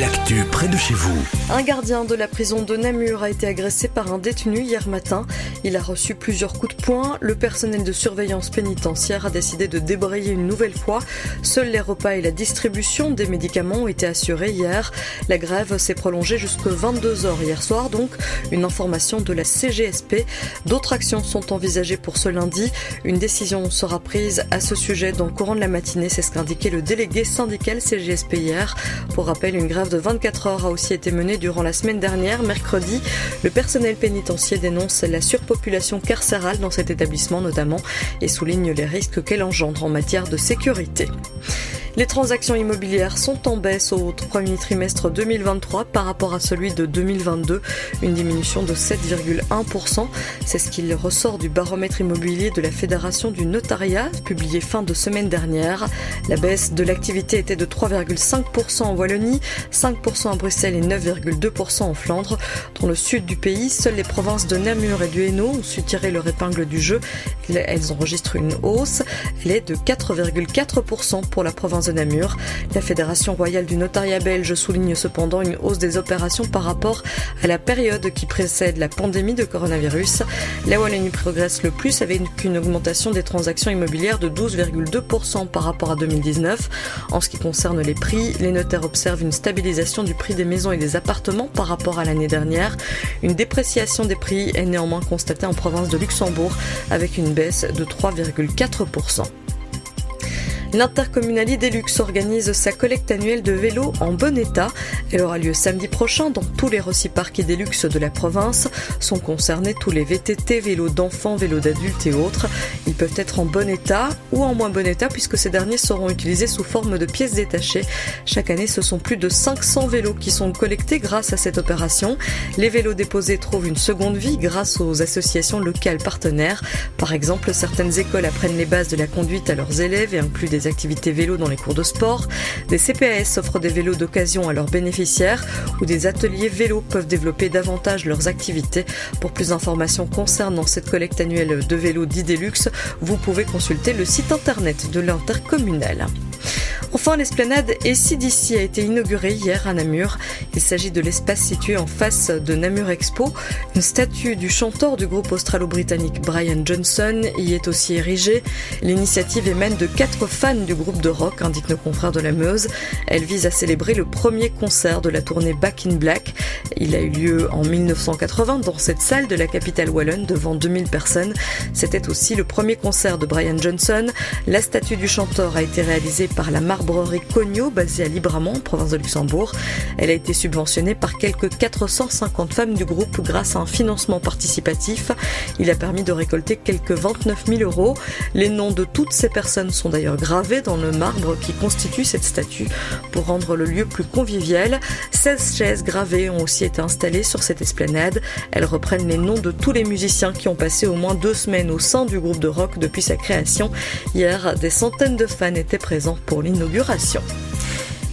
L'actu près de chez vous. Un gardien de la prison de Namur a été agressé par un détenu hier matin. Il a reçu plusieurs coups de poing. Le personnel de surveillance pénitentiaire a décidé de débrayer une nouvelle fois. Seuls les repas et la distribution des médicaments ont été assurés hier. La grève s'est prolongée jusqu'à 22h hier soir, donc une information de la CGSP. D'autres actions sont envisagées pour ce lundi. Une décision sera prise à ce sujet dans le courant de la matinée, c'est ce qu'a indiqué le délégué syndical CGSP hier. Pour rappel, une grève de 24 heures a aussi été menée durant la semaine dernière, mercredi. Le personnel pénitentiaire dénonce la surpopulation carcérale dans cet établissement notamment et souligne les risques qu'elle engendre en matière de sécurité. Les transactions immobilières sont en baisse au premier trimestre 2023 par rapport à celui de 2022, une diminution de 7,1%. C'est ce qu'il ressort du baromètre immobilier de la Fédération du notariat, publié fin de semaine dernière. La baisse de l'activité était de 3,5% en Wallonie, 5% à Bruxelles et 9,2% en Flandre. Dans le sud du pays, seules les provinces de Namur et du Hainaut ont su tirer leur épingle du jeu. Elles enregistrent une hausse. Elle est de 4,4% pour la province Namur. La Fédération royale du notariat belge souligne cependant une hausse des opérations par rapport à la période qui précède la pandémie de coronavirus. La Wallonie progresse le plus avec une augmentation des transactions immobilières de 12,2% par rapport à 2019. En ce qui concerne les prix, les notaires observent une stabilisation du prix des maisons et des appartements par rapport à l'année dernière. Une dépréciation des prix est néanmoins constatée en province de Luxembourg avec une baisse de 3,4%. L'intercommunalité Deluxe organise sa collecte annuelle de vélos en bon état. Elle aura lieu samedi prochain dans tous les Rossi-Parcs et Deluxe de la province. Sont concernés tous les VTT, vélos d'enfants, vélos d'adultes et autres. Ils peuvent être en bon état ou en moins bon état puisque ces derniers seront utilisés sous forme de pièces détachées. Chaque année, ce sont plus de 500 vélos qui sont collectés grâce à cette opération. Les vélos déposés trouvent une seconde vie grâce aux associations locales partenaires. Par exemple, certaines écoles apprennent les bases de la conduite à leurs élèves et incluent des des activités vélo dans les cours de sport. Des CPAS offrent des vélos d'occasion à leurs bénéficiaires ou des ateliers vélo peuvent développer davantage leurs activités. Pour plus d'informations concernant cette collecte annuelle de vélos d'Idelux, vous pouvez consulter le site internet de l'intercommunal. Enfin, l'esplanade d'ici a été inaugurée hier à Namur. Il s'agit de l'espace situé en face de Namur Expo. Une statue du chanteur du groupe australo-britannique Brian Johnson y est aussi érigée. L'initiative émane de quatre fans du groupe de rock, indique nos confrères de la Meuse. Elle vise à célébrer le premier concert de la tournée Back in Black. Il a eu lieu en 1980 dans cette salle de la capitale wallonne devant 2000 personnes. C'était aussi le premier concert de Brian Johnson. La statue du chanteur a été réalisée par la Cogno, basée à Libramont, province de Luxembourg. Elle a été subventionnée par quelques 450 femmes du groupe grâce à un financement participatif. Il a permis de récolter quelques 29 000 euros. Les noms de toutes ces personnes sont d'ailleurs gravés dans le marbre qui constitue cette statue pour rendre le lieu plus convivial. 16 chaises gravées ont aussi été installées sur cette esplanade. Elles reprennent les noms de tous les musiciens qui ont passé au moins deux semaines au sein du groupe de rock depuis sa création. Hier, des centaines de fans étaient présents pour l'inauguration.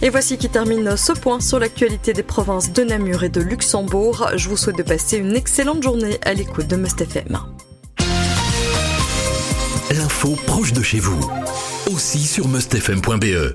Et voici qui termine ce point sur l'actualité des provinces de Namur et de Luxembourg. Je vous souhaite de passer une excellente journée à l'écoute de Must FM. L'info proche de chez vous, aussi sur mustfm.be.